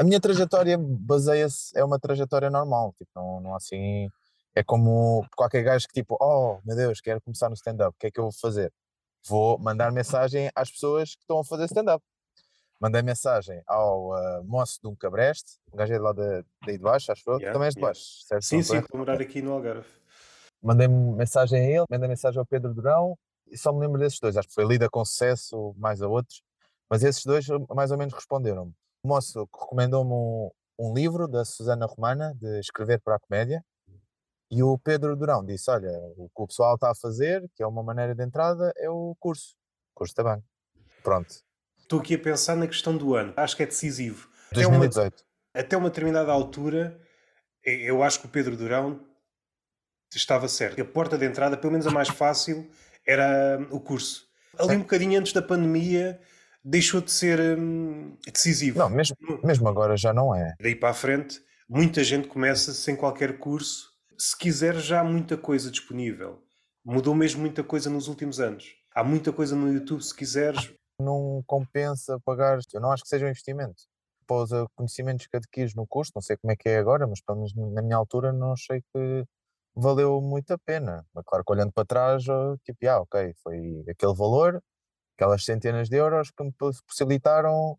A minha trajetória baseia-se, é uma trajetória normal, tipo, não, não assim. É como qualquer gajo que tipo, oh meu Deus, quero começar no stand-up, o que é que eu vou fazer? Vou mandar mensagem às pessoas que estão a fazer stand-up. Mandei mensagem ao uh, moço de um cabreste, um gajo é lá de, daí de baixo, acho que yeah, também és de baixo, yeah. certo? Sim, sim, a morar aqui no Algarve. Mandei mensagem a ele, mandei mensagem ao Pedro Durão e só me lembro desses dois. Acho que foi Lida com sucesso, mais a outros, mas esses dois mais ou menos responderam-me. O moço recomendou-me um, um, livro da Susana Romana, de Escrever para a Comédia, e o Pedro Durão disse: Olha, o que o pessoal está a fazer, que é uma maneira de entrada, é o curso. curso também. Pronto. Estou aqui a pensar na questão do ano. Acho que é decisivo. 2018. Até uma, até uma determinada altura, eu acho que o Pedro Durão estava certo. A porta de entrada, pelo menos a mais fácil, era o curso. Ali um bocadinho antes da pandemia deixou de ser hum, decisivo. Não, mesmo, mesmo agora já não é. Daí para a frente, muita gente começa sem qualquer curso. Se quiser, já há muita coisa disponível. Mudou mesmo muita coisa nos últimos anos. Há muita coisa no YouTube, se quiseres. Não compensa pagar, eu não acho que seja um investimento. Para os conhecimentos que adquires no curso, não sei como é que é agora, mas pelo menos na minha altura não achei que valeu muito a pena. Mas claro que olhando para trás, tipo, ah, ok, foi aquele valor, aquelas centenas de euros que me possibilitaram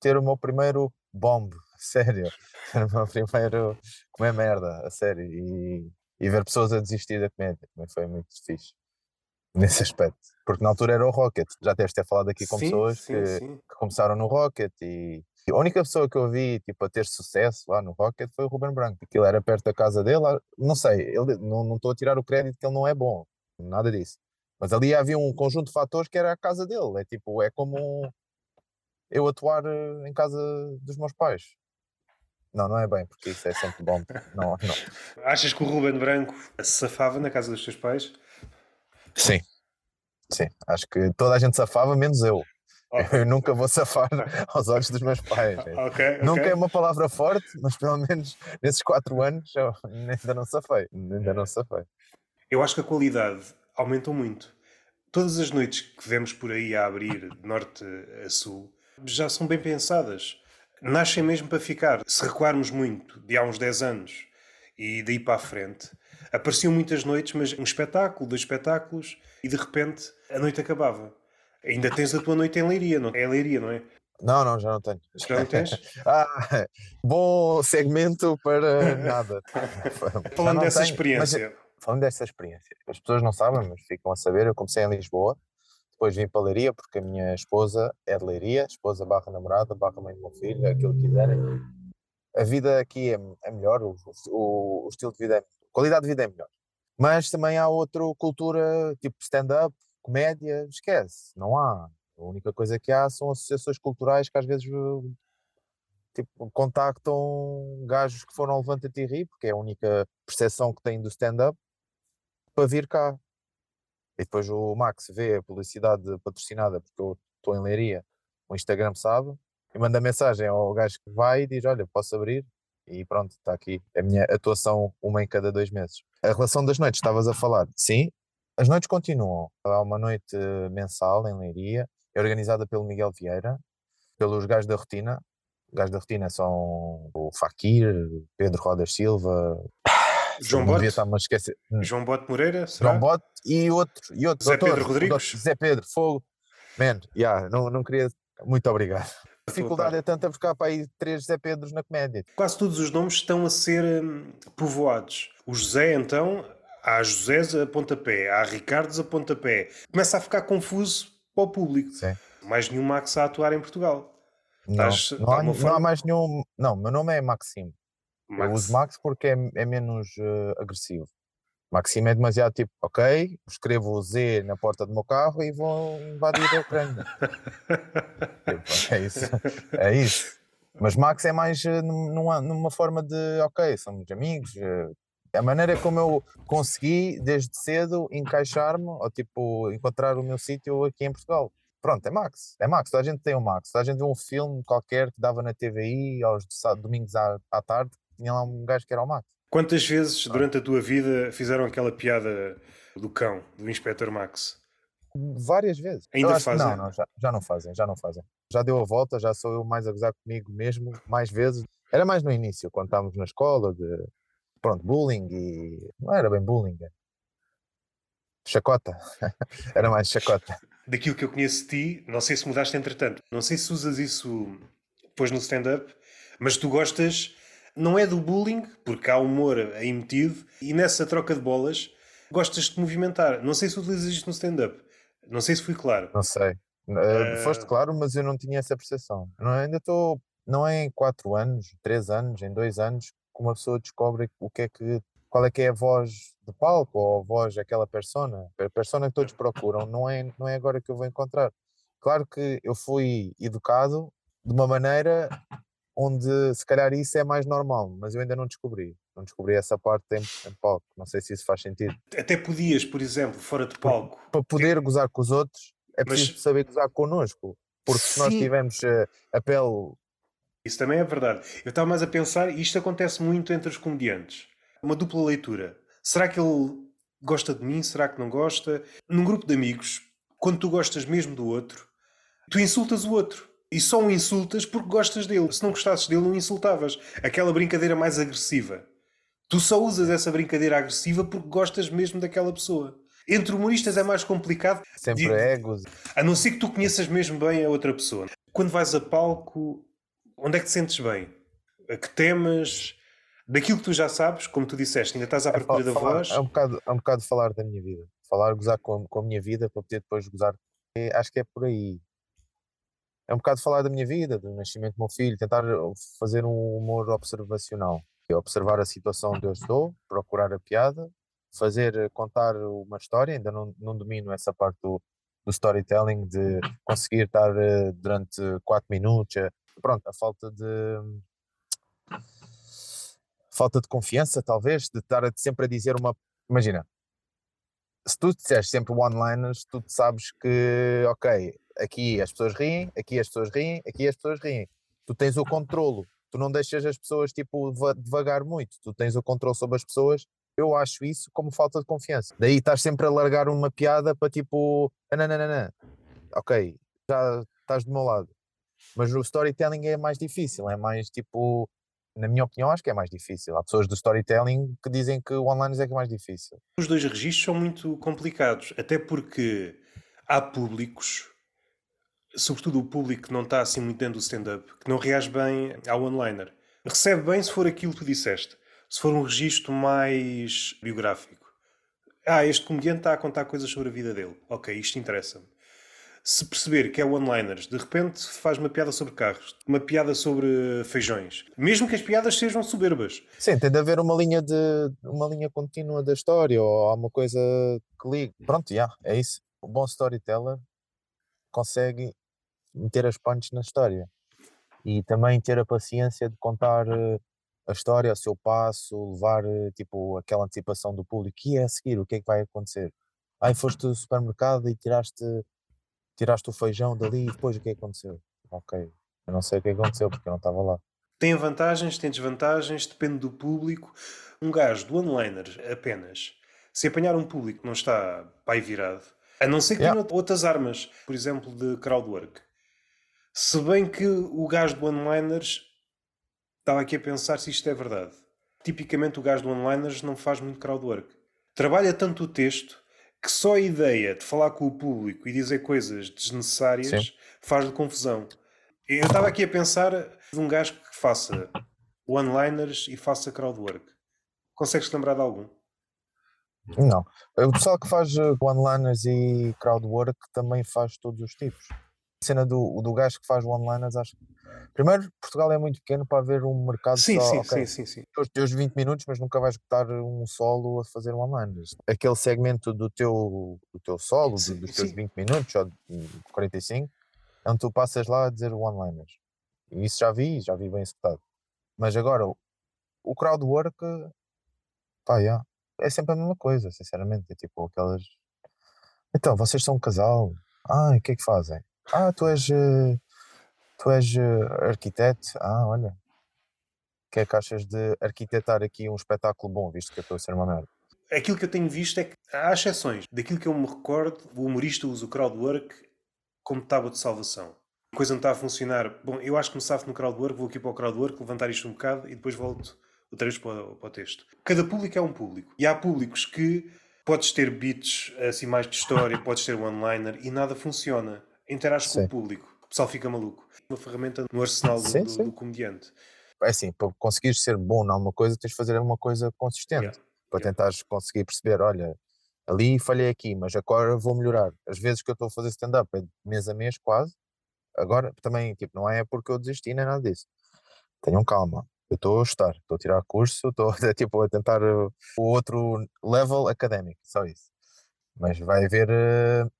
ter o meu primeiro bomb, a sério. Ter o meu primeiro comer merda, a sério. E, e ver pessoas a desistir da comédia também foi muito fixe nesse aspecto. Porque na altura era o Rocket. Já deves ter falado aqui com sim, pessoas sim, que, sim. que, começaram no Rocket e a única pessoa que eu vi tipo, a ter sucesso lá no Rocket foi o Ruben Branco. Aquilo era perto da casa dele. Não sei, ele, não estou a tirar o crédito que ele não é bom, nada disso. Mas ali havia um conjunto de fatores que era a casa dele. É tipo, é como eu atuar eh, em casa dos meus pais. Não, não é bem, porque isso é sempre bom. Não, não. Achas que o Ruben Branco se safava na casa dos teus pais? Sim. Sim, acho que toda a gente safava, menos eu. Okay. Eu nunca vou safar aos olhos dos meus pais. Okay, nunca é uma palavra forte, mas pelo menos nesses quatro anos eu ainda não safei. Ainda não safei. Eu acho que a qualidade aumentou muito. Todas as noites que vemos por aí a abrir, de norte a sul, já são bem pensadas. Nascem mesmo para ficar. Se recuarmos muito, de há uns 10 anos e daí para a frente, apareciam muitas noites, mas um espetáculo, dois espetáculos, e de repente a noite acabava. Ainda tens a tua noite em Leiria, não é Leiria, não é? Não, não, já não tenho. Já não tens? ah, bom segmento para nada. falando dessa tenho, experiência. Mas, falando dessa experiência, as pessoas não sabem, mas ficam a saber. Eu comecei em Lisboa, depois vim para Leiria, porque a minha esposa é de Leiria, esposa barra namorada, barra mãe do meu filho, é aquilo que quiserem. A vida aqui é, é melhor, o, o, o, estilo de vida é, a qualidade de vida é melhor. Mas também há outra cultura, tipo stand-up, comédia, esquece, não há. A única coisa que há são associações culturais que às vezes tipo, contactam gajos que foram Levanta-te e Ri, porque é a única percepção que têm do stand-up, para vir cá. E depois o Max vê a publicidade patrocinada, porque eu estou em Leiria, o Instagram sabe, e manda mensagem ao gajo que vai e diz: Olha, posso abrir? E pronto, está aqui a minha atuação, uma em cada dois meses. A relação das noites, estavas a falar, sim, as noites continuam. Há uma noite mensal em Leiria, é organizada pelo Miguel Vieira, pelos gajos da rotina. Os gajos da rotina são o Fakir, Pedro Rodas Silva, João Bote. esquecer. Hum. João Bote Moreira, será? João Bote e outro. E outro Zé doutor, Pedro Rodrigues. Zé Pedro, fogo. Man, yeah, não, não queria. Muito obrigado. A dificuldade é tanta porque há para aí três Zé Pedros na comédia. Quase todos os nomes estão a ser hum, povoados. O José, então, há Josés a pontapé, há Ricardos a pontapé. Começa a ficar confuso para o público. Sim. Mais nenhum Max a atuar em Portugal. Não, Estás, não, há, não há mais nenhum. Não, meu nome é Maxime. Max. Eu uso Max porque é, é menos uh, agressivo. Maxime é demasiado tipo, ok, escrevo o Z na porta do meu carro e vou invadir a Ucrânia. tipo, é isso. É isso. Mas Max é mais uh, numa, numa forma de, ok, somos amigos, uh, a maneira como eu consegui, desde cedo, encaixar-me, ou tipo, encontrar o meu sítio aqui em Portugal. Pronto, é Max. É Max. Toda a gente tem o Max. Toda a gente vê um filme qualquer que dava na TVI aos domingos à, à tarde, tinha lá um gajo que era o Max. Quantas vezes durante a tua vida fizeram aquela piada do cão, do Inspector Max? várias vezes. Ainda acho fazem? Não, não, já, já não fazem, já não fazem. Já deu a volta, já sou eu mais a gozar comigo mesmo, mais vezes. Era mais no início, quando estávamos na escola, de pronto, bullying e. Não era bem bullying. Chacota. era mais chacota. Daquilo que eu conheço de ti, não sei se mudaste entretanto. Não sei se usas isso depois no stand-up, mas tu gostas, não é do bullying, porque há humor aí metido, e nessa troca de bolas gostas de te movimentar. Não sei se utilizas isto no stand-up. Não sei se fui claro. Não sei. Uh, foste claro, mas eu não tinha essa percepção. Não, ainda estou. Não é em 4 anos, 3 anos, em 2 anos que uma pessoa descobre o que é que. Qual é que é a voz de palco ou a voz daquela persona. A persona que todos procuram não é, não é agora que eu vou encontrar. Claro que eu fui educado de uma maneira onde se calhar isso é mais normal, mas eu ainda não descobri. Não descobri essa parte em, em palco. Não sei se isso faz sentido. Até podias, por exemplo, fora de palco. Para poder gozar com os outros, é preciso mas... saber gozar connosco. Porque se nós tivermos uh, a pele. Isso também é verdade. Eu estava mais a pensar, e isto acontece muito entre os comediantes. Uma dupla leitura. Será que ele gosta de mim? Será que não gosta? Num grupo de amigos, quando tu gostas mesmo do outro, tu insultas o outro. E só o insultas porque gostas dele. Se não gostasses dele, não insultavas. Aquela brincadeira mais agressiva. Tu só usas essa brincadeira agressiva porque gostas mesmo daquela pessoa. Entre humoristas é mais complicado. Sempre de, egos. A não ser que tu conheças mesmo bem a outra pessoa. Quando vais a palco, onde é que te sentes bem? A que temas? daquilo que tu já sabes, como tu disseste, ainda estás à é procura é, da voz. É um, bocado, é um bocado falar da minha vida. Falar, gozar com, com a minha vida para poder depois gozar. É, acho que é por aí. É um bocado falar da minha vida, do nascimento do meu filho, tentar fazer um humor observacional. Observar a situação onde eu estou, procurar a piada, fazer, contar uma história. Ainda não, não domino essa parte do, do storytelling, de conseguir estar eh, durante 4 minutos. Eh, pronto, a falta de falta de confiança, talvez, de estar sempre a dizer uma. Imagina, se tu disseres sempre one-liners, tu sabes que, ok, aqui as pessoas riem, aqui as pessoas riem, aqui as pessoas riem. Tu tens o controlo, tu não deixas as pessoas tipo devagar muito, tu tens o controle sobre as pessoas. Eu acho isso como falta de confiança. Daí estás sempre a largar uma piada para tipo, nananana. ok, já estás do meu lado. Mas o storytelling é mais difícil, é mais tipo, na minha opinião, acho que é mais difícil. Há pessoas do storytelling que dizem que o online é que é mais difícil. Os dois registros são muito complicados, até porque há públicos, sobretudo o público que não está assim muito dentro do stand-up, que não reage bem ao onliner. Recebe bem se for aquilo que tu disseste, se for um registro mais biográfico. Ah, este comediante está a contar coisas sobre a vida dele. Ok, isto interessa-me se perceber que é one-liners, de repente faz uma piada sobre carros, uma piada sobre feijões, mesmo que as piadas sejam soberbas. Sim, tem de haver uma linha de uma linha contínua da história ou alguma coisa que ligue. Pronto, já, yeah, é isso. O bom storyteller consegue meter as punches na história e também ter a paciência de contar eh, a história, o seu passo, levar eh, tipo aquela antecipação do público, que é a seguir, o que é que vai acontecer? Aí foste ao supermercado e tiraste tiraste o feijão dali e depois o que aconteceu? Ok, eu não sei o que aconteceu porque eu não estava lá. Tem vantagens, tem desvantagens, depende do público. Um gajo do onliner apenas, se apanhar um público que não está pai virado, a não ser que yeah. tenha outras armas, por exemplo, de crowdwork. Se bem que o gajo do onliners estava aqui a pensar se isto é verdade. Tipicamente o gajo do onliners não faz muito crowdwork. Trabalha tanto o texto que só a ideia de falar com o público e dizer coisas desnecessárias faz-lhe confusão. Eu estava aqui a pensar de um gajo que faça one-liners e faça crowdwork. Consegues-te lembrar de algum? Não. O pessoal que faz eh, one-liners e crowdwork também faz todos os tipos. A cena do, do gajo que faz one-liners, acho que Primeiro, Portugal é muito pequeno para haver um mercado sim, só. Sim, okay, sim, sim, sim. Os teus 20 minutos, mas nunca vais escutar um solo a fazer online. Aquele segmento do teu, do teu solo, sim, dos teus sim. 20 minutos ou 45, é onde tu passas lá a dizer one-liners. E isso já vi, já vi bem executado. Mas agora, o crowdwork, pá, yeah, é sempre a mesma coisa, sinceramente. É tipo aquelas. Então, vocês são um casal. Ah, o que é que fazem? Ah, tu és. Uh Tu és uh, arquiteto? Ah, olha. O que é que achas de arquitetar aqui um espetáculo bom, visto que eu estou a ser uma merda? aquilo que eu tenho visto é que há exceções. Daquilo que eu me recordo, o humorista usa o crowdwork como tábua de salvação. A coisa não está a funcionar. Bom, eu acho que me safo no crowdwork, vou aqui para o crowdwork, levantar isto um bocado e depois volto o trecho para, para o texto. Cada público é um público. E há públicos que podes ter beats assim mais de história, podes ter one-liner e nada funciona. Interage com o público. O pessoal fica maluco. Uma ferramenta no arsenal do, sim, do, do comediante. É assim, para conseguires ser bom em alguma coisa, tens de fazer alguma coisa consistente. Yeah. Para yeah. tentares conseguir perceber, olha, ali falhei aqui, mas agora vou melhorar. As vezes que eu estou a fazer stand-up é mês a mês quase. Agora também, tipo, não é porque eu desisti nem nada disso. Tenham calma. Eu estou a estar, estou a tirar curso, estou tipo, a tentar uh, o outro level académico, só isso. Mas vai haver uh,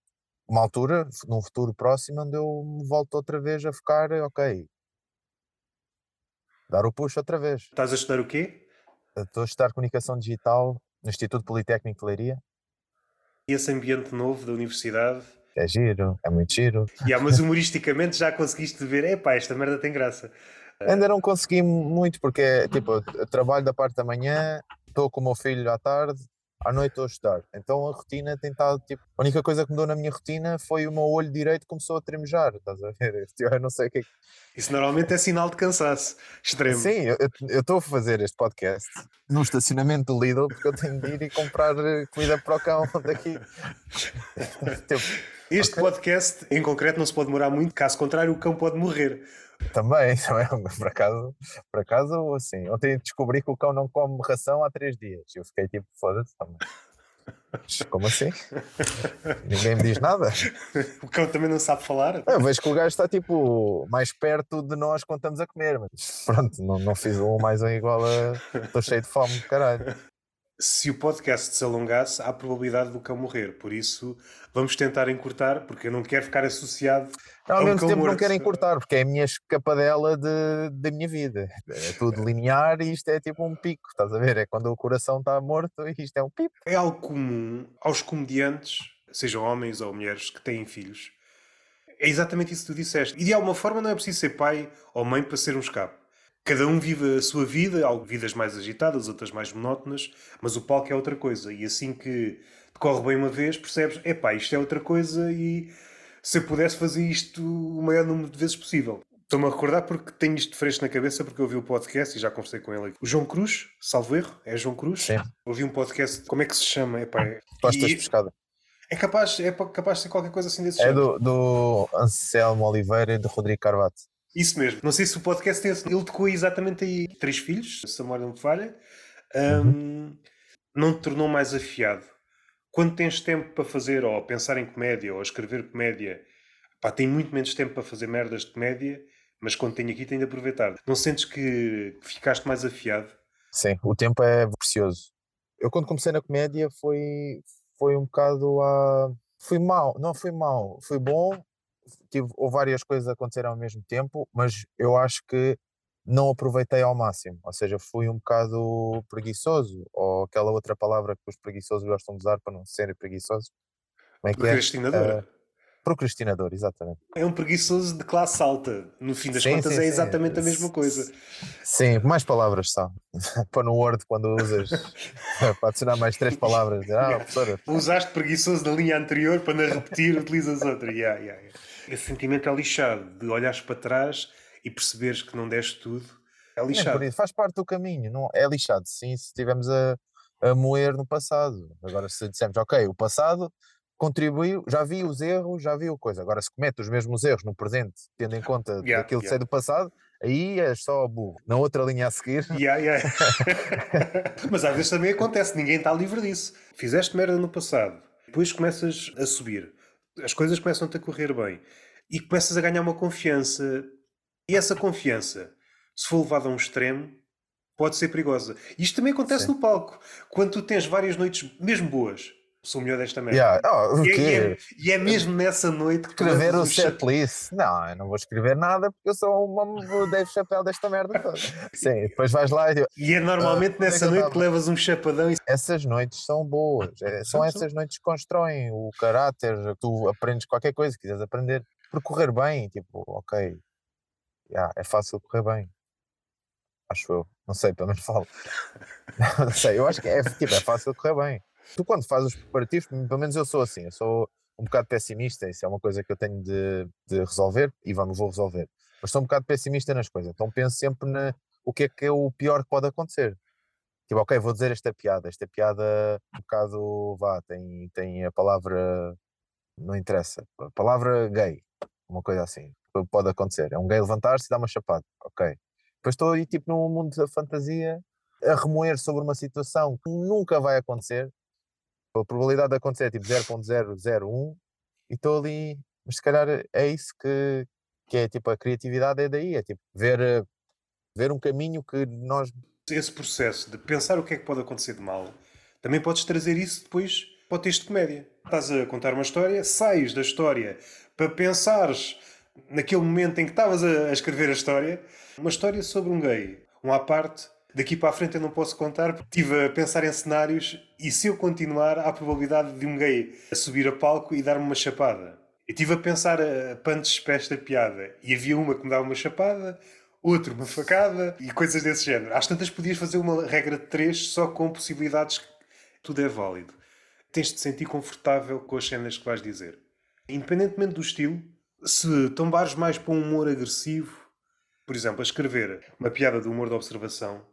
uma altura, num futuro próximo, onde eu me volto outra vez a focar, ok, dar o push outra vez. Estás a estudar o quê? Estou a estudar comunicação digital no Instituto Politécnico de Leiria. E esse ambiente novo da universidade? É giro, é muito giro. Yeah, mas humoristicamente já conseguiste ver, epá, esta merda tem graça. Ainda não consegui muito, porque tipo, eu trabalho da parte da manhã, estou com o meu filho à tarde, à noite estou a estudar. Então a rotina tem estado tipo. A única coisa que mudou na minha rotina foi o meu olho direito começou a tremejar. Estás a ver? Eu não sei o que é que. Isso normalmente é sinal de cansaço extremo. Sim, eu estou a fazer este podcast no estacionamento do Lidl porque eu tenho de ir e comprar eh, comida para o cão daqui. tipo, este okay. podcast em concreto não se pode demorar muito, caso contrário, o cão pode morrer. Também, também, por acaso, por acaso, assim, ontem descobri que o cão não come ração há três dias. Eu fiquei tipo, foda-se também. Como assim? Ninguém me diz nada. O cão também não sabe falar. Eu vejo que o gajo está tipo mais perto de nós quando estamos a comer, mas pronto, não, não fiz um mais um igual a. Estou cheio de fome, caralho se o podcast se alongasse, há a probabilidade do cão morrer. Por isso, vamos tentar encurtar, porque eu não quero ficar associado. Não, ao mesmo tempo morto. não quero encurtar, porque é a minha escapadela de, da minha vida. É tudo linear e isto é tipo um pico, estás a ver? É quando o coração está morto e isto é um pico. É algo comum aos comediantes, sejam homens ou mulheres, que têm filhos. É exatamente isso que tu disseste. E de alguma forma não é preciso ser pai ou mãe para ser um escape. Cada um vive a sua vida, vidas mais agitadas, outras mais monótonas, mas o palco é outra coisa. E assim que decorre bem uma vez, percebes, epá, isto é outra coisa e se eu pudesse fazer isto o maior número de vezes possível. Estou-me a recordar porque tenho isto fresco na cabeça porque eu ouvi o podcast e já conversei com ele. O João Cruz, salvo erro, é João Cruz. Sim. Ouvi um podcast, como é que se chama? Epá, é... Postas e... pescada. É capaz, é capaz de ser qualquer coisa assim desse É do, do Anselmo Oliveira e do Rodrigo Carvalho. Isso mesmo. Não sei se o podcast tem. Ele tocou exatamente aí três filhos, se a memória não me falha. Um. Não te tornou mais afiado. Quando tens tempo para fazer, ou pensar em comédia, ou escrever comédia, pá, tenho muito menos tempo para fazer merdas de comédia, mas quando tenho aqui tenho de aproveitar. Não sentes que ficaste mais afiado? Sim, o tempo é precioso. Eu quando comecei na comédia foi, foi um bocado a. Foi mal, não foi mal, foi bom, tive, ou várias coisas aconteceram ao mesmo tempo, mas eu acho que não aproveitei ao máximo, ou seja, fui um bocado preguiçoso, ou aquela outra palavra que os preguiçosos gostam de usar para não serem preguiçosos. Como é que Procrastinador. É? Uh, procrastinador, exatamente. É um preguiçoso de classe alta, no fim das sim, contas sim, é exatamente sim. a mesma coisa. Sim, mais palavras só. para no Word, quando usas, para adicionar mais três palavras. Ah, professora. Usaste preguiçoso da linha anterior, para não repetir, utilizas outra. Yeah, yeah, yeah esse sentimento é lixado, de olhares para trás e perceberes que não deste tudo. É lixado. Faz parte do caminho, não é lixado, sim, se estivermos a, a moer no passado. Agora, se dissermos, ok, o passado contribuiu, já vi os erros, já vi o coisa. Agora, se comete os mesmos erros no presente, tendo em conta yeah, aquilo yeah. que sei do passado, aí és só burro. Na outra linha a seguir. Yeah, yeah. Mas às vezes também acontece, ninguém está livre disso. Fizeste merda no passado, depois começas a subir as coisas começam-te a correr bem e começas a ganhar uma confiança. E essa confiança, se for levada a um extremo, pode ser perigosa. Isto também acontece Sim. no palco. Quando tu tens várias noites mesmo boas, sou melhor desta merda. Yeah. Oh, e, é, é, e, é, mesmo nessa noite que escrever o setlist. Não, eu não vou escrever nada porque eu sou uma Dave Chapéu desta merda toda. Sim, depois vais lá e. E é normalmente nessa noite que levas um chapadão. E... Essas noites são boas. É, são essas noites que constroem o caráter. Tu aprendes qualquer coisa, quiseres aprender. Por correr bem, tipo, ok. Yeah, é fácil correr bem. Acho eu. Não sei, pelo menos falo. não sei, eu acho que é, tipo, é fácil correr bem. Tu, quando fazes os preparativos, pelo menos eu sou assim, eu sou um bocado pessimista, isso é uma coisa que eu tenho de, de resolver e vamos, vou resolver. Mas sou um bocado pessimista nas coisas, então penso sempre na, o que é que é o pior que pode acontecer. Tipo, ok, vou dizer esta piada, esta piada um bocado, vá, tem, tem a palavra, não interessa, a palavra gay, uma coisa assim, pode acontecer. É um gay levantar-se e dar uma chapada, ok. Depois estou aí, tipo, num mundo da fantasia, a remoer sobre uma situação que nunca vai acontecer, a probabilidade de acontecer é tipo 0.001 e estou ali, mas se calhar é isso que, que é tipo a criatividade é daí, é tipo ver, ver um caminho que nós. Esse processo de pensar o que é que pode acontecer de mal, também podes trazer isso depois para o texto de comédia. Estás a contar uma história, sais da história para pensares naquele momento em que estavas a escrever a história, uma história sobre um gay, um à parte daqui para a frente eu não posso contar porque estive a pensar em cenários e se eu continuar há a probabilidade de um gay subir a palco e dar-me uma chapada. Eu estive a pensar a punches para esta piada e havia uma que me dava uma chapada, outra uma facada e coisas desse género. Às tantas podias fazer uma regra de três só com possibilidades que tudo é válido. Tens de te sentir confortável com as cenas que vais dizer. Independentemente do estilo, se tombares mais para um humor agressivo, por exemplo, a escrever uma piada de humor de observação,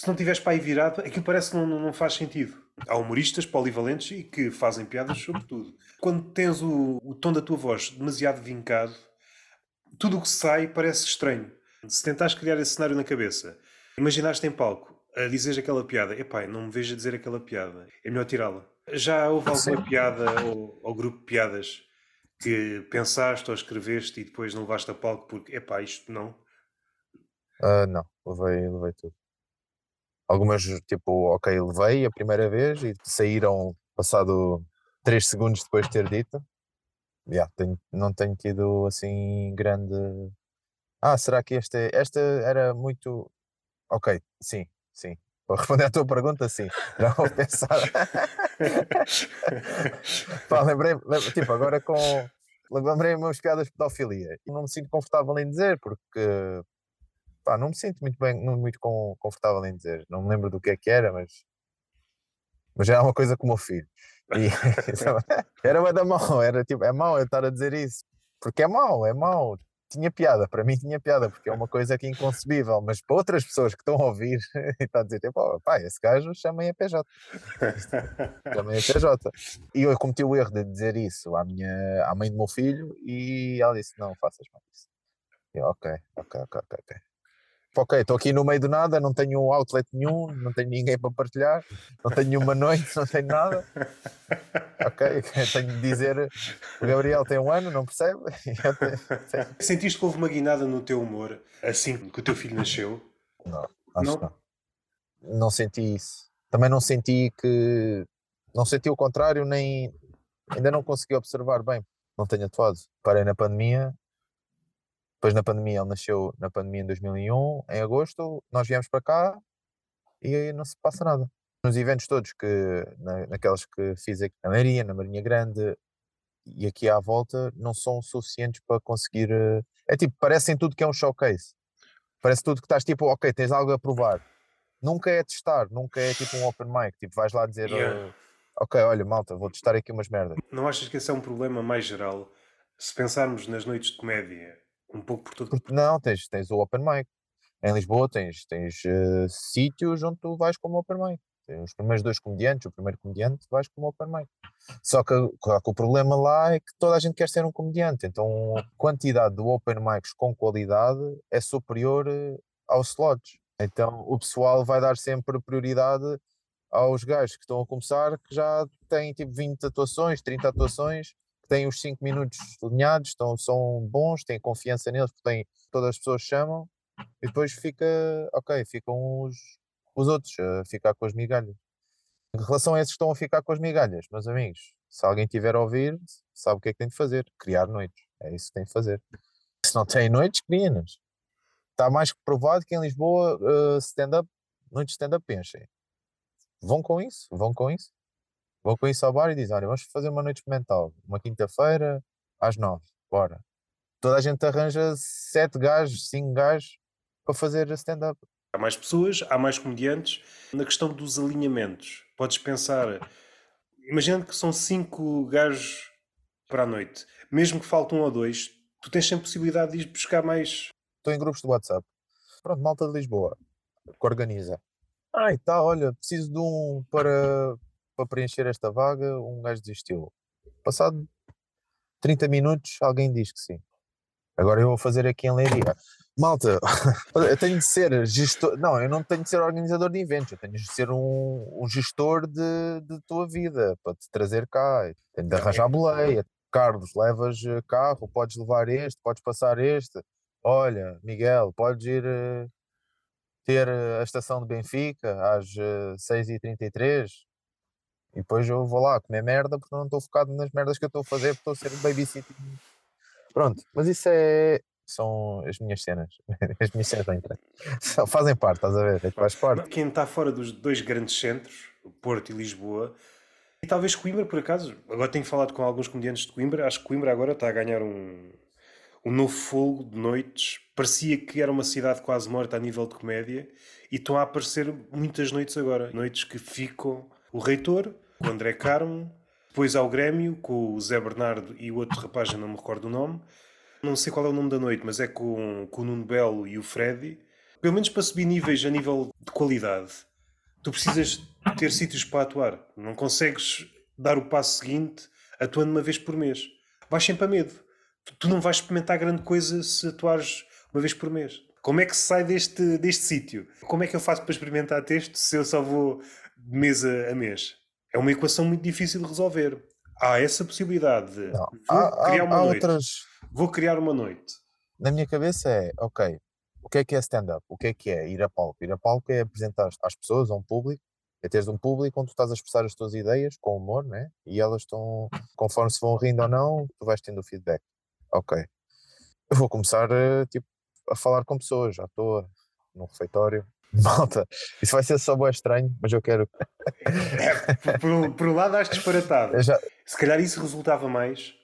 se não tiveres para aí virado, aquilo parece que não, não faz sentido. Há humoristas polivalentes e que fazem piadas sobre tudo. Quando tens o, o tom da tua voz demasiado vincado, tudo o que sai parece estranho. Se tentares criar esse cenário na cabeça, imaginaste em palco a dizer aquela piada, epá, não me vejo a dizer aquela piada, é melhor tirá-la. Já houve alguma piada ou, ou grupo de piadas que pensaste ou escreveste e depois não levaste a palco porque, epá, isto não? Uh, não, levei, levei tudo. Algumas, tipo, ok, levei a primeira vez e saíram passado 3 segundos depois de ter dito. Yeah, tenho, não tenho tido assim grande. Ah, será que esta, esta era muito. Ok, sim, sim. Para responder à tua pergunta, sim. Já vou pensar. Pá, lembrei, tipo, agora com. Lembrei-me umas piadas de pedofilia. E não me sinto confortável em dizer, porque pá, não me sinto muito bem, não muito confortável em dizer. Não me lembro do que é que era, mas mas é uma coisa como o filho. E, era uma da mão, era tipo, é mau eu estar a dizer isso, porque é mau, é mau. Tinha piada, para mim tinha piada, porque é uma coisa que é inconcebível, mas para outras pessoas que estão a ouvir e estão a dizer, tipo, pá, esse gajo chamem a PJ. chamem a PJ. E eu cometi o erro de dizer isso à, minha, à mãe do meu filho e ela disse, não, faças mais isso. Ok, ok, ok, ok ok, estou aqui no meio do nada, não tenho um outlet nenhum, não tenho ninguém para partilhar, não tenho nenhuma noite, não tenho nada. Ok, tenho de dizer, o Gabriel tem um ano, não percebe? Sentiste que houve uma guinada no teu humor assim que o teu filho nasceu? Não, acho não? não. Não senti isso. Também não senti que. Não senti o contrário, nem. Ainda não consegui observar bem. Não tenho atuado. Parei na pandemia, depois na pandemia, ele nasceu na pandemia em 2001, em agosto, nós viemos para cá e não se passa nada. Nos eventos todos, que na, naquelas que fiz aqui na Marinha, na Marinha Grande e aqui à volta, não são suficientes para conseguir. Eh, é tipo, parecem tudo que é um showcase. Parece tudo que estás tipo, ok, tens algo a provar. Nunca é testar, nunca é tipo um open mic. Tipo, vais lá dizer, yeah. uh, ok, olha, malta, vou testar aqui umas merdas. Não achas que esse é um problema mais geral? Se pensarmos nas noites de comédia, um pouco por tudo. Não, tens, tens o Open Mic. Em Lisboa tens, tens uh, sítios onde tu vais como Open Mic. Tens os primeiros dois comediantes, o primeiro comediante vais como Open Mic. Só que, só que o problema lá é que toda a gente quer ser um comediante. Então a quantidade de Open Mics com qualidade é superior uh, aos slots. Então o pessoal vai dar sempre prioridade aos gajos que estão a começar, que já têm tipo 20 atuações, 30 atuações, têm os 5 minutos alinhados, estão, são bons, têm confiança neles, porque têm, todas as pessoas chamam, e depois fica, ok, ficam os, os outros a ficar com as migalhas. Em relação a esses que estão a ficar com as migalhas, meus amigos, se alguém tiver a ouvir, sabe o que é que tem de fazer, criar noites, é isso que tem de fazer. Se não tem noites, cria-nas. Está mais que provado que em Lisboa uh, stand-up, noites stand-up enchem. Vão com isso, vão com isso. Vou com isso ao bar e diz: Olha, vamos fazer uma noite experimental, uma quinta-feira, às nove, bora. Toda a gente arranja sete gajos, cinco gajos, para fazer stand-up. Há mais pessoas, há mais comediantes. Na questão dos alinhamentos, podes pensar, imaginando que são cinco gajos para a noite, mesmo que falte um ou dois, tu tens sempre possibilidade de ir buscar mais. Estou em grupos de WhatsApp. Pronto, malta de Lisboa, que organiza. Ah, e tá, olha, preciso de um para, para preencher esta vaga, um gajo desistiu. Passado 30 minutos, alguém diz que sim. Agora eu vou fazer aqui em Leiria. Malta, eu tenho de ser gestor. Não, eu não tenho de ser organizador de eventos, eu tenho de ser um, um gestor de, de tua vida para te trazer cá. Tenho de arranjar boleia. Carlos, levas eh, carro, podes levar este, podes passar este. Olha, Miguel, podes ir uh, ter a estação de Benfica às uh, 6h33 e depois eu vou lá comer merda porque não estou focado nas merdas que eu estou a fazer porque estou a ser babysitting. Pronto, mas isso é. São as minhas cenas. As minhas cenas não Fazem parte, estás a ver? É faz parte. Quem está fora dos dois grandes centros, Porto e Lisboa, e talvez Coimbra, por acaso, agora tenho falado com alguns comediantes de Coimbra, acho que Coimbra agora está a ganhar um, um novo fogo de noites. Parecia que era uma cidade quase morta a nível de comédia e estão a aparecer muitas noites agora. Noites que ficam o Reitor, o André Carmo, depois há o Grêmio, com o Zé Bernardo e o outro rapaz, já não me recordo o nome. Não sei qual é o nome da noite, mas é com, com o Nuno Belo e o Freddy. Pelo menos para subir níveis a nível de qualidade, tu precisas ter sítios para atuar. Não consegues dar o passo seguinte atuando uma vez por mês. Vais sempre a medo. Tu, não vais experimentar grande coisa se atuares uma vez por mês. Como é que se sai deste, deste sítio? Como é que eu faço para experimentar texto se eu só vou mês a, a mês? É uma equação muito difícil de resolver. Há essa possibilidade de Não, vou há, criar há- uma há noite. outras. Vou criar uma noite. Na minha cabeça é, ok, o que é que é stand-up? O que é que é ir a palco? Ir a palco é apresentar às pessoas, a um público, é teres um público onde tu estás a expressar as tuas ideias com humor, né? E elas estão, conforme se vão rindo ou não, tu vais tendo o feedback. Ok. Eu vou começar eh, tipo, a falar com pessoas à toa, num refeitório. Malta, isso vai ser só bem estranho, mas eu quero. Por, por um- por um lado, acho disparatado. Já, Se calhar isso resultava mais.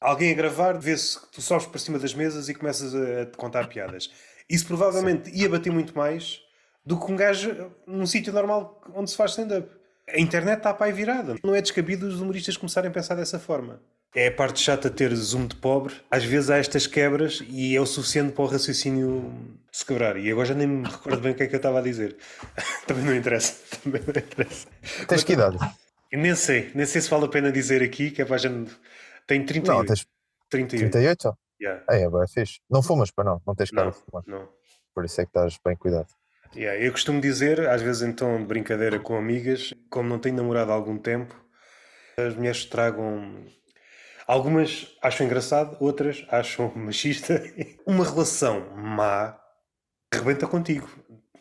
Alguém a gravar, vê-se que tu sobes para cima das mesas e começas a, a te contar piadas. Isso provavelmente ia bater muito mais do que um gajo num sítio normal onde se faz stand-up. A internet está para aí virada. Não é descabido os humoristas começarem a pensar dessa forma. É a parte chata ter zoom de pobre. Às vezes há estas quebras e é o suficiente para o raciocínio se quebrar. E agora já nem me recordo bem o que é que eu estava a dizer. Também não interessa. Também não interessa. tens que idade? Nem sei, nem sei se vale a pena dizer aqui, que é para a gente. Tenho 38. Não, tens 38. 38? Yeah. É, é bem fixe. Não fumas para não, não tens cara Não, de fumar. não. Por isso é que estás bem cuidado. Yeah, Eu costumo dizer, às vezes tom de brincadeira com amigas, como não tenho namorado há algum tempo, as mulheres tragam. Algumas acham engraçado, outras acham machista. Uma relação má rebenta contigo.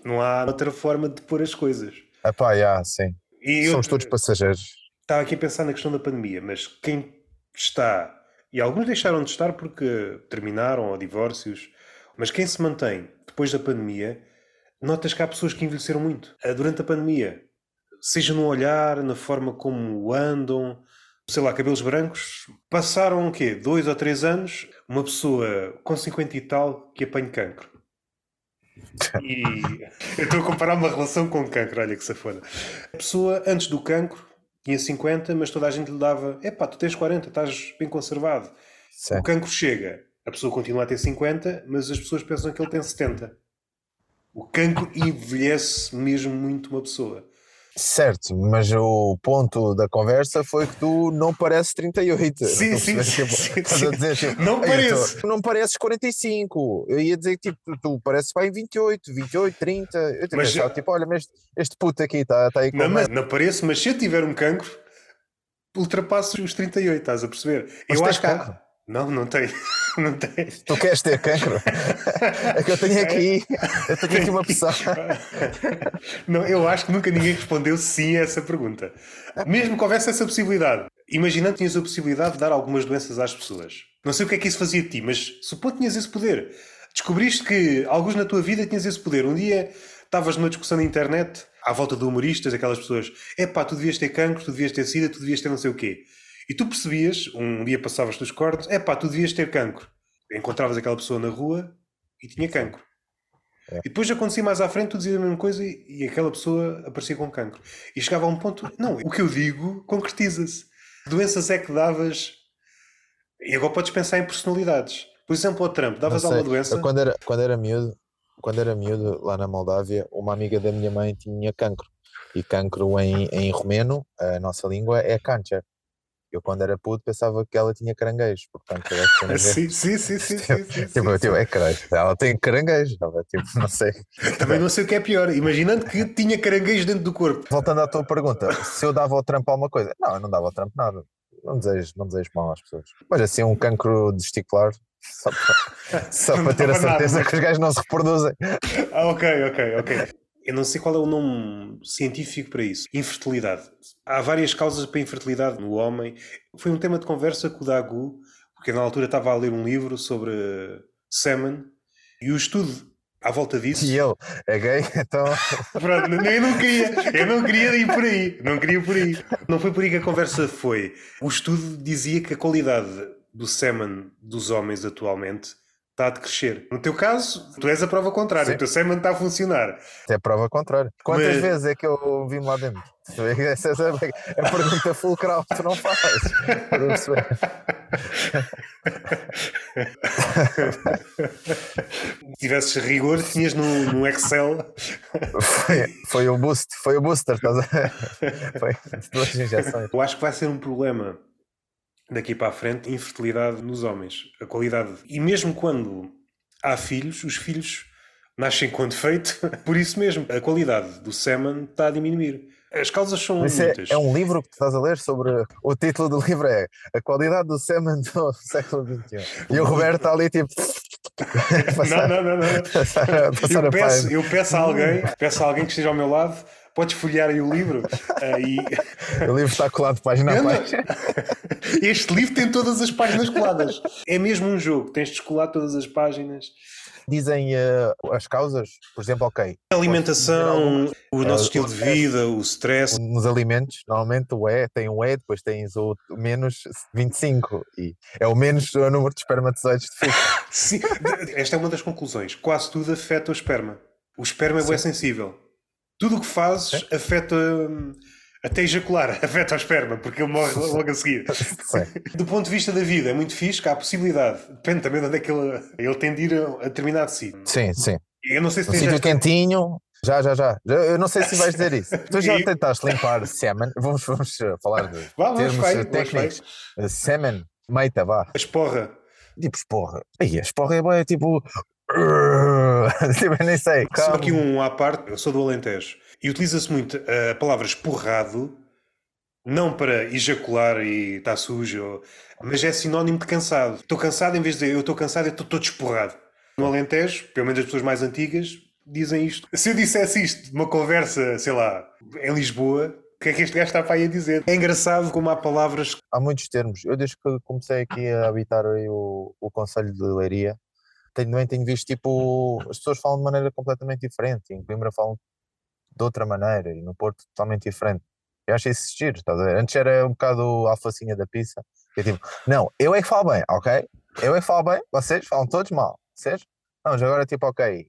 Não há outra forma de pôr as coisas. Epá, já, sim. E eu Somos todos passageiros. estava aqui a pensar na questão da pandemia, mas quem está, e alguns deixaram de estar porque terminaram ou divórcios, mas quem se mantém depois da pandemia, notas que há pessoas que envelheceram muito Ah, durante a pandemia, seja no olhar, na forma como andam, sei lá, cabelos brancos, passaram o quê? Dois ou três anos, uma pessoa com 50 e tal que apanha cancro. E eu estou a comparar uma relação com cancro, olha que safona. A pessoa, antes do cancro, tinha 50, mas toda a gente lhe dava: epá, tu tens 40, estás bem conservado. Sim. O cancro chega, a pessoa continua a ter 50, mas as pessoas pensam que ele tem 70. O cancro envelhece mesmo muito uma pessoa. Certo, mas o ponto da conversa foi que tu não pareces 38. Sim, Não sim, sim, Tipo, sim, estás a dizer, tipo, Não "Ei, eu tô- parece." não pareces 45. Eu ia dizer que tipo, tu, tu pareces bem 28, 28, 30. Eu te Mas- pensava, tipo, olha, mas este, este puto aqui está tá aí com Não, mas, não parece, mas se eu tiver um cancro, ultrapasso os 38, estás a perceber? Mas eu acho que há-? Não, não tem. Não tem. Tu queres ter cancro? é que eu tenho aqui, eu tenho aqui uma pessoa. Não, eu acho que nunca ninguém respondeu sim a essa pergunta. Mesmo que houvesse essa possibilidade. Imaginando que tinhas a possibilidade de dar algumas doenças às pessoas. Não sei o que é que isso fazia de ti, mas suponho que tinhas esse poder. Descobriste que alguns na tua vida tinhas esse poder. Um dia estavas numa discussão na internet, à volta de humoristas, aquelas pessoas, epá, tu devias ter cancro, tu devias ter sida, tu devias ter não sei o quê. E tu percebias, um dia passavas dos cortes, epá, tu devias ter cancro. Encontravas aquela pessoa na rua e tinha cancro. É. E depois acontecia mais à frente, tu dizias a mesma coisa e, e aquela pessoa aparecia com cancro. E chegava a um ponto, não, o que eu digo concretiza-se. Doenças é que davas? E agora podes pensar em personalidades. Por exemplo, ao Trump, davas alguma doença? eu quando era, quando era miúdo, quando era miúdo, lá na Moldávia, uma amiga da minha mãe tinha cancro. E cancro em, em romeno, a nossa língua, é cancha. Eu quando era puto pensava que ela tinha caranguejos, portanto, caranguejo- Sim, sim, sim, sim, sim, sim, Tipo, sim, tipo, sim. é caralho, ela tem caranguejos, ela, tipo, não sei. Também não sei o que é pior. Imaginando que tinha caranguejos dentro do corpo. Voltando à tua pergunta, se eu dava ao trampo alguma coisa? Não, eu não dava ao trampo nada. Não desejo, não desejo mal às pessoas. Mas assim, um cancro testicular, só para, só para ter a nada, certeza mas- que os gajos não se reproduzem. Ah, ok, ok, ok. Eu não sei qual é o nome científico para isso. Infertilidade. Há várias causas para a infertilidade no homem. Foi um tema de conversa com o Dagu, porque na altura estava a ler um livro sobre semen e o estudo à volta disso. E ele é gay, então Pronto, eu não queria, eu não queria ir por aí, não queria por aí. Não foi por aí que a conversa foi. O estudo dizia que a qualidade do semen dos homens atualmente está a decrescer. No teu caso, tu és a prova contrária, Sim. o teu semen está a funcionar. até prova contrária. Quantas Mas- vezes é que eu vi-me lá dentro? Essa é a pergunta fulcral que tu não fazes. Se tivesses rigor, tinhas no, no Excel. Foi, foi o boost, foi o booster, estás a ver? Foi duas injeções. Eu acho que vai ser um problema daqui para a frente infertilidade nos homens, a qualidade. E mesmo quando há filhos, os filhos nascem com defeito, por isso mesmo, a qualidade do semen está a diminuir. As causas são Isso é, muitas. é um livro que tu estás a ler sobre. O título do livro é A Qualidade do Semen do século XXI. E o Roberto está ali tipo. Não, não, não, não. Passar, passar Eu peço, eu peço a alguém, peço a alguém que esteja ao meu lado, podes folhear aí o livro ah, e O livro está colado página a página. Este livro tem todas as páginas coladas. É mesmo um jogo, tens de descolar todas as páginas. Dizem eh, as causas, por exemplo, ok, A alimentação, o nosso Eh, estilo de stress. vida, o stress. nos alimentos, normalmente o E tem um E, depois tens o menos 25 e é o menos o número de espermatozoides fica. Sim, esta é uma das conclusões. Quase tudo afeta o esperma. O esperma é bem sensível. Tudo o que fazes afeta hum, até ejacular, afeta o esperma, porque ele morre logo a seguir. Do ponto de vista da vida, é muito fixe há a possibilidade. Depende também de onde é que ele, ele tem de ir a, a determinado sítio. Sim, sim. Eu não sei se Um sítio quentinho. Já, já, já. Eu não sei se vais dizer isso. Tu já tentaste limpar semen? Vamos, vamos eh, falar de Vá, termos vai, técnicos. Eh, Semen, meita, vá. A esporra. Tipo esporra. Aí, a esporra é é tipo. eu nem sei. Só calma. aqui um à parte, eu sou do Alentejo e utiliza-se muito a palavra esporrado, não para ejacular e está sujo, mas é sinónimo de cansado. Estou cansado, em vez de dizer eu estou cansado, eu estou todo esporrado. No Alentejo, pelo menos as pessoas mais antigas, dizem isto. Se eu dissesse isto numa conversa, sei lá, em Lisboa, o que é que este gajo está para aí a dizer? É engraçado como há palavras. Há muitos termos. Eu, desde que comecei aqui a habitar o, o Conselho de Leiria, também tenho visto tipo. As pessoas falam de maneira completamente diferente. Em Coimbra falam de outra maneira e no Porto totalmente diferente. Eu acho isso giro, estás a ver? Antes era um bocado a alfacinha da pizza. Que é tipo, não, eu é que falo bem, ok? Eu é que falo bem, vocês falam todos mal, vocês? Não, mas agora tipo, ok.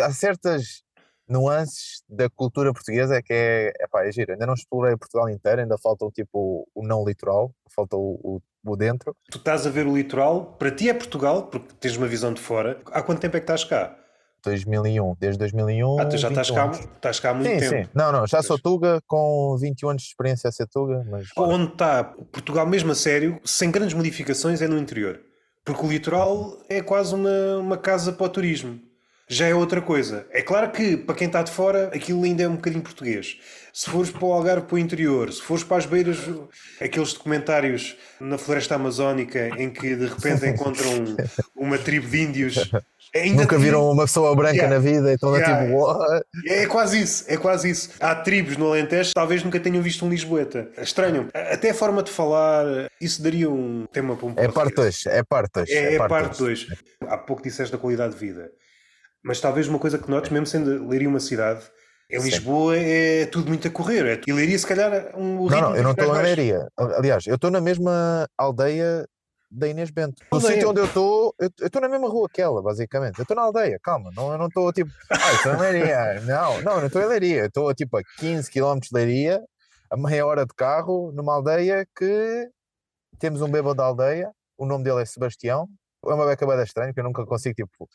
Há certas nuances da cultura portuguesa que é, epá, é giro. Ainda não explorei Portugal inteiro, ainda falta o tipo o não litoral, falta o, o, o dentro. Tu estás a ver o litoral, para ti é Portugal, porque tens uma visão de fora. Há quanto tempo é que estás cá? 2001, desde 2001. Ah, tu já estás 21 cá, estás cá há muito Sim, tempo. sim. Não, não, já sou Tuga com 21 anos de experiência a ser Tuga, mas Onde está Portugal mesmo a sério, sem grandes modificações, é no interior. Porque o litoral é quase uma, uma casa para o turismo. Já é outra coisa. É claro que, para quem está de fora, aquilo ainda é um bocadinho português. Se fores para o Algarve, para o interior, se fores para as beiras, aqueles documentários na floresta amazónica em que de repente encontram uma tribo de índios. ainda nunca viram uma pessoa branca Yeah. na vida e estão lá Yeah. tipo, "What?" É quase isso, é quase isso. Há tribos no Alentejo que talvez nunca tenham visto um Lisboeta. Estranho. Até a forma de falar, isso daria um tema para um é parte podcast. 2, é parte 2. É, é parte 2. Há pouco disseste da qualidade de vida. Mas talvez uma coisa que notes, mesmo sendo Leiria uma cidade, em Sim. Lisboa é tudo muito a correr. É, e Leiria, se calhar, um, Não, não, eu não estou em. Leiria. Aliás, eu estou na mesma aldeia da Inês Bento. No sítio onde eu estou, eu estou na mesma rua que ela, basicamente. Eu estou na aldeia, calma, não, eu não estou tipo, ah, estou em Leiria. Não, não, não estou em Leiria. Estou tipo a 15 km de Leiria, a meia hora de carro, numa aldeia que temos um bêbado da aldeia, o nome dele é Sebastião. É uma beca bada estranha, que eu nunca consigo tipo,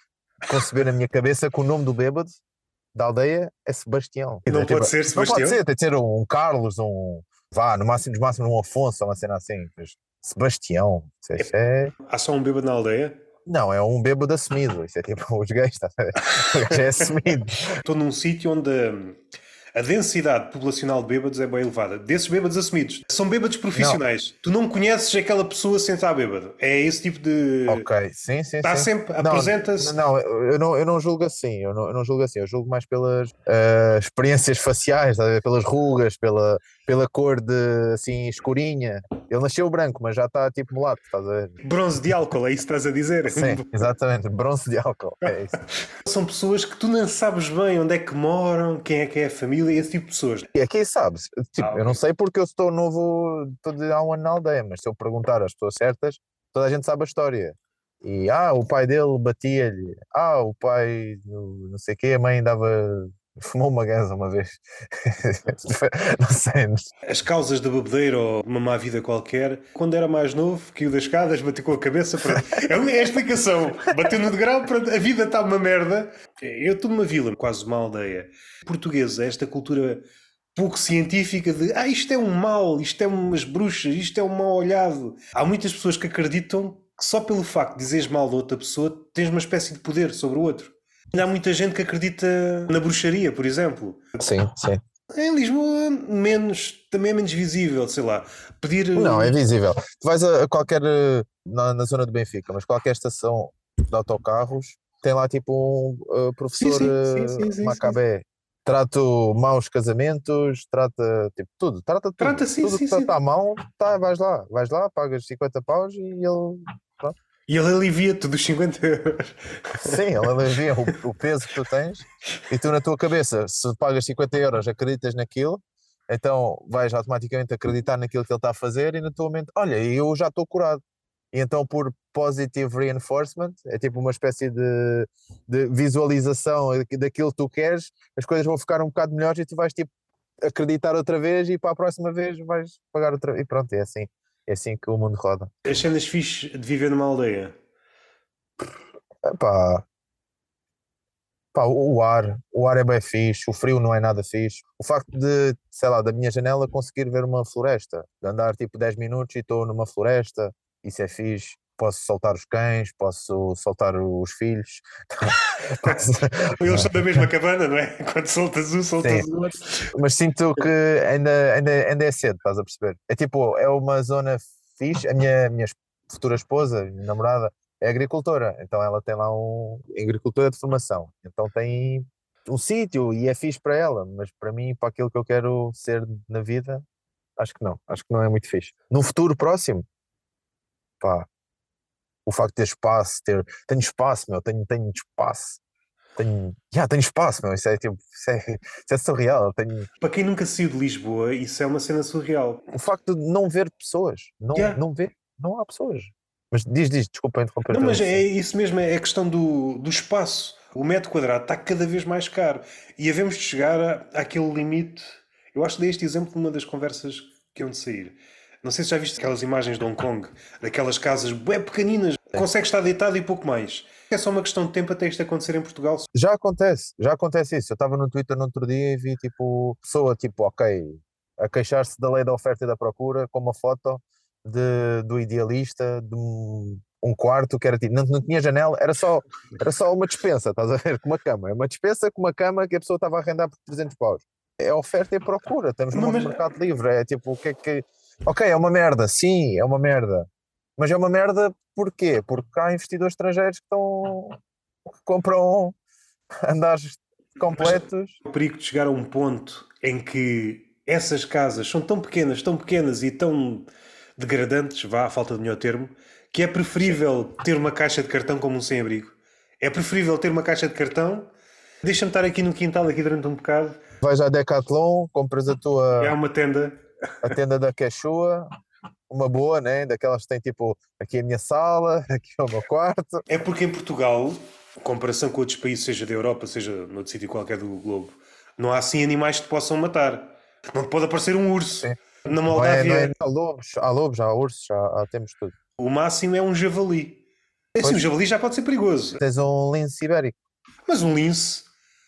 conceber na minha cabeça que o nome do bêbado da aldeia é Sebastião. Não dizer, pode ser Não Sebastião? pode ser, tem de ser um Carlos, um. Vá, no máximo, no máximo um Afonso, uma cena assim. Mas Sebastião, isso é- é. Há só um bêbado na aldeia? Não, é um bêbado assumido. Isso é tipo os gays, tá? a ver? O gajo é assumido. Estou num sítio onde hum, a densidade populacional de bêbados é bem elevada. Desses bêbados assumidos. São bêbados profissionais. Tu não conheces aquela pessoa sem estar bêbado. É esse tipo de. Ok, sim, sim. Está sim. sempre, Não, apresenta-se. Não, eu não, eu não julgo assim, eu não, eu não julgo assim, eu julgo mais pelas ah, experiências faciais, ver? pelas rugas, pela, pela cor de assim escurinha. Ele nasceu branco, mas já está tipo mulato, estás a ver? Bronze de álcool, é isso que estás a dizer? Sim, exatamente, bronze de álcool. É isso. São pessoas que tu não sabes bem onde é que moram, quem é que é a família, esse tipo de pessoas. E aqui sabes, tipo, Ah, eu não sei porque eu estou novo, estou de há um ano na aldeia, mas se eu perguntar às pessoas certas, toda a gente sabe a história. E ah, o pai dele batia-lhe, ah, o pai não sei o quê, a mãe dava, fumou uma ganza uma vez. não sei, As causas da bebedeira ou uma má vida qualquer, quando era mais novo, caiu das escadas, bateu com a cabeça. Pronto. É a é a explicação. Bateu no degrau, pronto, a vida está uma merda. Eu estou numa vila, quase uma aldeia portuguesa, esta cultura pouco científica de ah, isto é um mal, isto é umas bruxas, isto é um mal olhado. Há muitas pessoas que acreditam que só pelo facto de dizeres mal de outra pessoa tens uma espécie de poder sobre o outro. Há muita gente que acredita na bruxaria, por exemplo. Sim, sim. Em Lisboa, menos, também é menos visível, sei lá. Pedir. Não, é visível. Tu vais a, qualquer, eh, na, na zona de Benfica, mas qualquer estação de autocarros, tem lá tipo um eh, professor sim, eh, sim, sim, Macabé. Trata maus casamentos, trata tipo tudo, trata tudo. Trata, sim, tudo sim, que está tá mal, tá, vais lá, vais lá, pagas 50 paus e ele, E ele alivia-te dos 50 euros. sim, ele alivia o, o peso que tu tens e tu na tua cabeça, se pagas 50 euros, acreditas naquilo, então vais automaticamente acreditar naquilo que ele está a fazer e na tua mente, olha, eu já estou curado. E então, por positive reinforcement, é tipo uma espécie de, de visualização daquilo que tu queres, as coisas vão ficar um bocado melhores e tu vais tipo acreditar outra vez e para a próxima vez vais pagar outra vez. E pronto, é assim. É assim que o mundo roda. As cenas fixe de viver numa aldeia. Epá, pá, o o ar, o ar é bem fixe, o frio não é nada fixe. O facto de, sei lá, da minha janela conseguir ver uma floresta, de andar tipo 10 minutos e estou numa floresta, isso é fixe. Posso soltar os cães, posso soltar os filhos. Posso- Eles são da mesma cabana, não é? Quando soltas um, soltas o outro. mas sinto que ainda, ainda, ainda é cedo, estás a perceber? É tipo, é uma zona fixe. A minha, minha futura esposa, minha namorada, é agricultora, então ela tem lá um agricultora de formação, então tem um sítio e é fixe para ela, mas para mim, para aquilo que eu quero ser na vida, acho que não, acho que não é muito fixe. No futuro próximo, pá, o facto de ter espaço, ter, tenho espaço, meu, tenho, tenho espaço. Tenho, já tenho espaço, meu. Isso é tipo, isso é, isso é surreal. Tenho, Para quem nunca saiu de Lisboa, isso é uma cena surreal. o facto de não ver pessoas, não, Yeah. não ver, não há pessoas. Mas diz, diz, desculpa interromper. Não, mas é isso mesmo, é a questão do, do espaço. O metro quadrado está cada vez mais caro. E havemos de chegar a- àquele limite. Eu acho que dei este exemplo numa das conversas que iam de sair. Não sei se já viste aquelas imagens de Hong Kong, daquelas casas bem pequeninas, consegue estar deitado e pouco mais. É só uma questão de tempo até isto acontecer em Portugal. Já acontece, já acontece isso. Eu estava no Twitter no outro dia e vi tipo pessoa tipo, ok, a queixar-se da lei da oferta e da procura com uma foto de, do idealista de um, quarto que era tipo, não, não tinha janela, era só, era só uma dispensa, estás a ver? Com uma cama. É uma dispensa com uma cama que a pessoa estava a arrendar por 300 paus. É oferta e procura, estamos num Mas- mercado livre. É tipo, o que é que. Ok, é uma merda, sim, é uma merda. Mas é uma merda porquê? Porque há investidores estrangeiros que estão. que compram andares completos. O perigo de chegar a um ponto em que essas casas são tão pequenas, tão pequenas e tão degradantes, vá à falta de melhor termo, que é preferível ter uma caixa de cartão como um sem-abrigo. É preferível ter uma caixa de cartão. Deixa-me estar aqui no quintal aqui durante um bocado. Vais à Decathlon, compras a tua Há uma tenda. A tenda da Quechua, uma boa, né? Daquelas que tem tipo aqui a minha sala, aqui é o meu quarto. É porque em Portugal, em comparação com outros países, seja da Europa, seja noutro sítio qualquer do globo, não há assim animais que te possam matar. Não pode aparecer um urso. Sim. Na Não é, Moldávia, não é, há lobos, há lobos, há ursos, já, há- temos tudo. o máximo é um javali. Assim, Pois. um javali já pode ser perigoso. Tens um lince ibérico. Mas um lince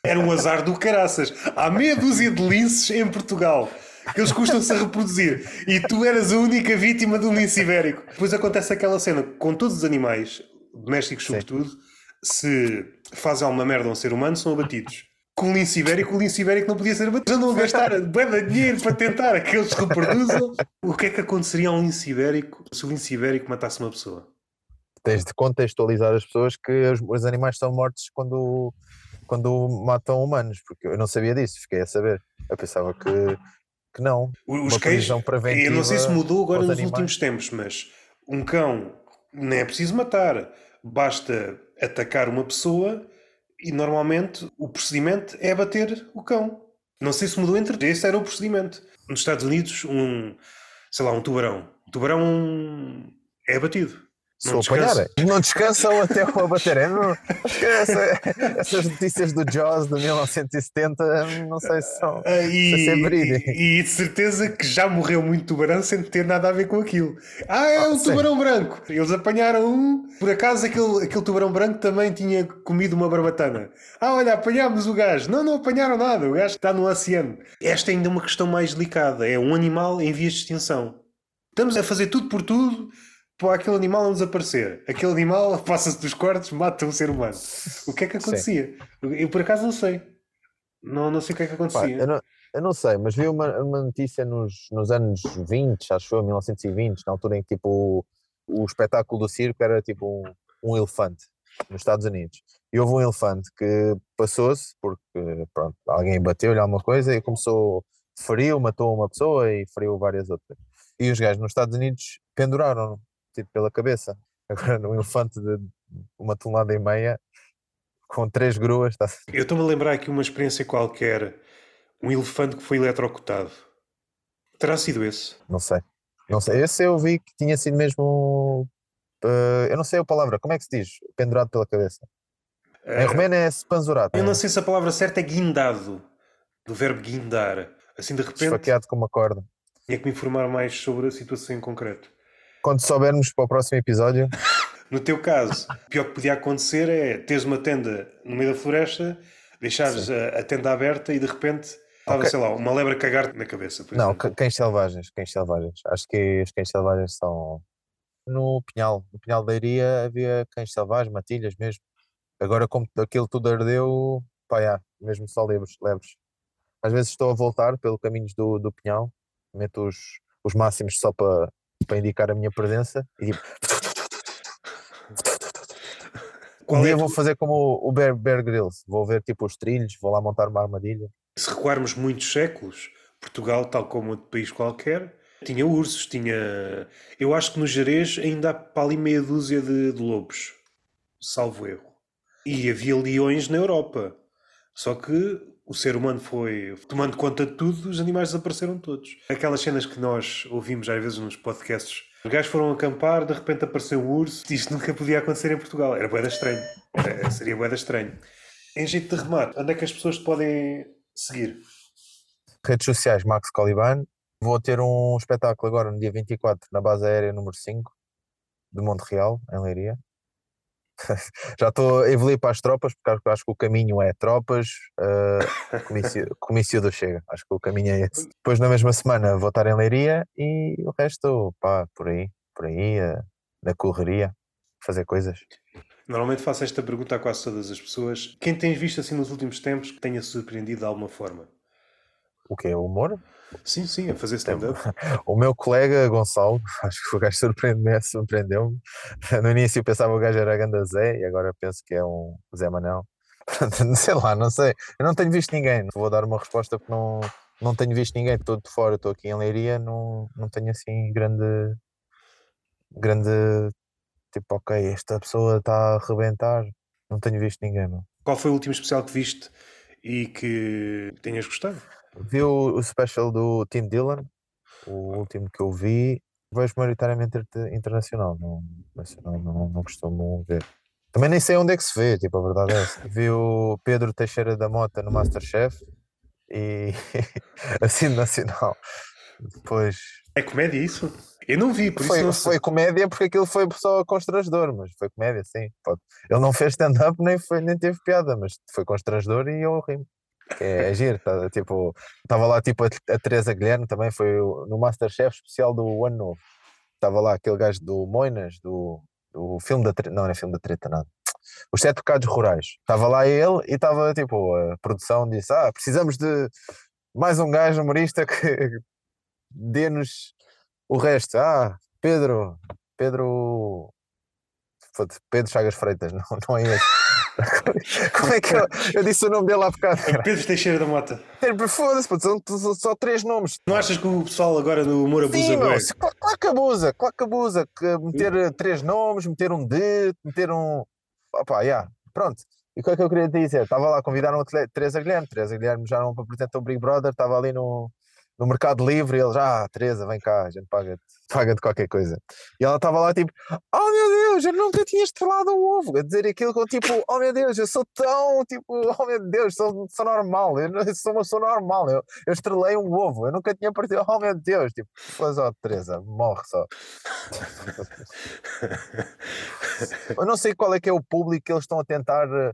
era um azar do caraças. Há meia dúzia de linces em Portugal. Que Eles custam-se a reproduzir. E tu eras a única vítima do lince ibérico. Depois acontece aquela cena com todos os animais, domésticos Sim. sobretudo, se fazem alguma merda a um ser humano, são abatidos. Com o lince ibérico, o lince ibérico não podia ser abatido. Andam a gastar de dinheiro para tentar que eles se reproduzam. O que é que aconteceria a um lince ibérico se o lince ibérico matasse uma pessoa? Tens de contextualizar as pessoas que os, os animais são mortos quando, quando matam humanos, porque eu não sabia disso, fiquei a saber. Eu pensava que, que não. Os Uma cães, preventiva eu não sei se mudou agora nos animais. últimos tempos, mas um cão nem é preciso matar, basta atacar uma pessoa e normalmente o procedimento é abater o cão. Não sei se mudou entre esse era o procedimento. Nos Estados Unidos, um, sei lá, um tubarão. Um tubarão é abatido. Se Não o apanharem, não descansam até o abaterem. Não, acho que essa- essas notícias do Jaws de 1970, não sei se são. Ah, e, é verídico. e, e de certeza que já morreu muito tubarão sem ter nada a ver com aquilo. Ah, é Ah, um sim. tubarão branco. Eles apanharam um. Por acaso aquele, aquele tubarão branco também tinha comido uma barbatana. Ah, olha, apanhámos o gajo. Não, não apanharam nada. O gajo está no oceano. Esta é ainda uma questão mais delicada. É um animal em vias de extinção. Estamos a fazer tudo por tudo para aquele animal não desaparecer. Aquele animal passa-se dos cortes, mata um ser humano. O que é que Sim. acontecia? Eu por acaso não sei. Não, não sei o que é que Pá, acontecia. eu, não, eu não sei, mas vi uma, uma notícia nos, nos anos 20, acho eu, 1920, na altura em que tipo, o, o espetáculo do circo era tipo um, um elefante nos Estados Unidos. E houve um elefante que passou-se porque pronto, alguém bateu-lhe alguma coisa e começou, feriu, matou uma pessoa e feriu várias outras. E os gajos nos Estados Unidos penduraram tipo pela cabeça. Agora, um elefante de uma tonelada e meia com três gruas, está Eu estou-me a lembrar aqui uma experiência qualquer, um elefante que foi eletrocutado. Terá sido esse? Não sei. Não sei. Esse eu vi que tinha sido mesmo. eh, eu não sei a palavra. Como é que se diz? Pendurado pela cabeça. Em Eh, romeno é spanzurado. eu não sei se a palavra certa é guindado, do verbo guindar. Assim de repente Esfaqueado com uma corda. tinha que me informar mais sobre a situação em concreto. Quando soubermos para o próximo episódio, No teu caso, o pior que podia acontecer é teres uma tenda no meio da floresta, deixares a, a tenda aberta e de repente estava, Ok. sei lá, uma lebra a cagar na cabeça. Não, exemplo. cães selvagens. Cães selvagens. Acho que os cães selvagens são. No Pinhal. No Pinhal da Iria havia cães selvagens, matilhas mesmo. Agora, como aquilo tudo ardeu, pá, já, mesmo só lebres. lebres. Às vezes estou a voltar pelo caminhos do, do Pinhal, meto os, os máximos só para, para indicar a minha presença e tipo, Qual um é dia a vou fazer como o Bear, Bear Grylls, vou ver tipo os trilhos, vou lá montar uma armadilha. Se recuarmos muitos séculos, Portugal, tal como outro país qualquer, tinha ursos, tinha. Eu acho que no Jerez ainda há para ali meia dúzia de, de lobos, salvo erro. E havia leões na Europa. Só que o ser humano foi tomando conta de tudo, os animais desapareceram todos. Aquelas cenas que nós ouvimos às vezes nos podcasts. Os gajos foram acampar, de repente apareceu um urso. Isto nunca podia acontecer em Portugal. Era boeda estranho. Eh, Seria boeda estranho. Em jeito de remate, onde é que as pessoas te podem seguir? Redes sociais, Max Coliban. Vou ter um espetáculo agora no dia 24 na base aérea número 5 de Monte Real, em Leiria. Já estou a evoluir para as tropas, porque acho- que o caminho é tropas, eh, comício, comício do Chega. Acho que o caminho é esse. Depois, na mesma semana, vou estar em Leiria e o resto, pá, por aí, por aí, eh, na correria, fazer coisas. Normalmente faço esta pergunta a quase todas as pessoas. Quem tens visto assim nos últimos tempos que tenha surpreendido de alguma forma? O que é o humor? Sim, sim, a fazer stand-up. O meu colega Gonçalo, acho que o gajo surpreendeu-me, surpreendeu-me. No início eu pensava que o gajo era Ganda Zé e agora penso que é um Zé Manel. Sei lá, não sei. Eu não tenho visto ninguém. Não vou dar uma resposta porque não, não tenho visto ninguém. Estou de fora, estou aqui em Leiria, não, não tenho assim grande. grande. Tipo, ok, esta pessoa está a arrebentar. Não tenho visto ninguém. Não. Qual foi o último especial que viste e que tenhas gostado? Vi o, o special do Tim Dillon, o último que eu vi. vejo maioritariamente inter- internacional, não, nacional não, não costumo ver. Também nem sei onde é que se vê, tipo, a verdade é essa. Vi o Pedro Teixeira da Mota no Masterchef e assim nacional. Depois É comédia isso? Eu não vi, por isso foi, não foi comédia porque aquilo foi só constrangedor, mas foi comédia, sim. pode. Ele não fez stand-up nem, foi, nem teve piada, mas foi constrangedor e eu ri que é, é giro, tá, tipo, estava lá tipo a, a Teresa Guilherme também, foi no Masterchef especial do Ano Novo. Estava lá aquele gajo do Moinas, do, do filme da treta, não, não é filme da treta, nada. Os Sete Pecados Rurais. Estava lá ele e estava tipo, a produção disse: Ah, precisamos de mais um gajo humorista que dê-nos o resto. Ah, Pedro, Pedro. Pedro Chagas Freitas, não, não é esse. Como é que eu, eu disse o nome dele há bocado? cara? Pedro Teixeira da Mota. Pedro, Foda-se, são, só três nomes. Não achas que o pessoal agora no humor abusa Sim, meu, claro, claro que abusa, claro que abusa. Que meter eh, três nomes, meter um D, meter um. Opá, yeah, pronto. E o que é que eu queria dizer? Estava lá, convidaram a Teresa Guilherme. Teresa Guilherme já não apresentou o Big Brother, estava ali no, no Mercado Livre e eles, ah, Teresa, vem cá, a gente paga-te paga qualquer coisa. E ela estava lá tipo, oh meu Deus, eu nunca tinha estrelado um ovo. A dizer aquilo com tipo, oh meu Deus, eu sou tão, tipo, oh meu Deus, sou, sou normal, eu, sou uma pessoa normal, eu, eu estrelei um ovo, eu nunca tinha partido, oh meu Deus, tipo, faz ó, Teresa, morre só. Eu não sei qual é que é o público que eles estão a tentar. eh,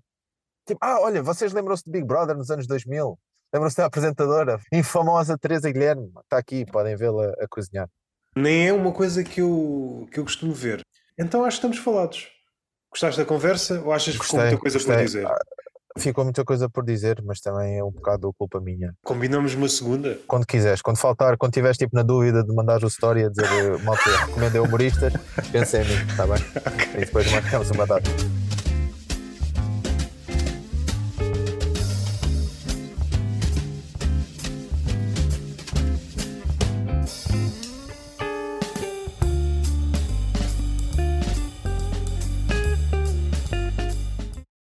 Tipo, ah, olha, vocês lembram-se de Big Brother nos anos 2000? Lembram-se da apresentadora, infamosa Teresa Guilherme? Está aqui, podem vê-la a cozinhar. Nem é uma coisa que eu, que eu costumo ver. Então acho que estamos falados. Gostaste da conversa ou achas que ficou muita coisa por gostei. dizer? Ah, Ficou muita coisa por dizer, mas também é um bocado culpa minha. Combinamos uma segunda? Quando quiseres, quando faltar, quando estiveres tipo, na dúvida de mandar o story a dizer malta, recomendo humoristas, pensa em mim, está bem? E depois marcamos uma data.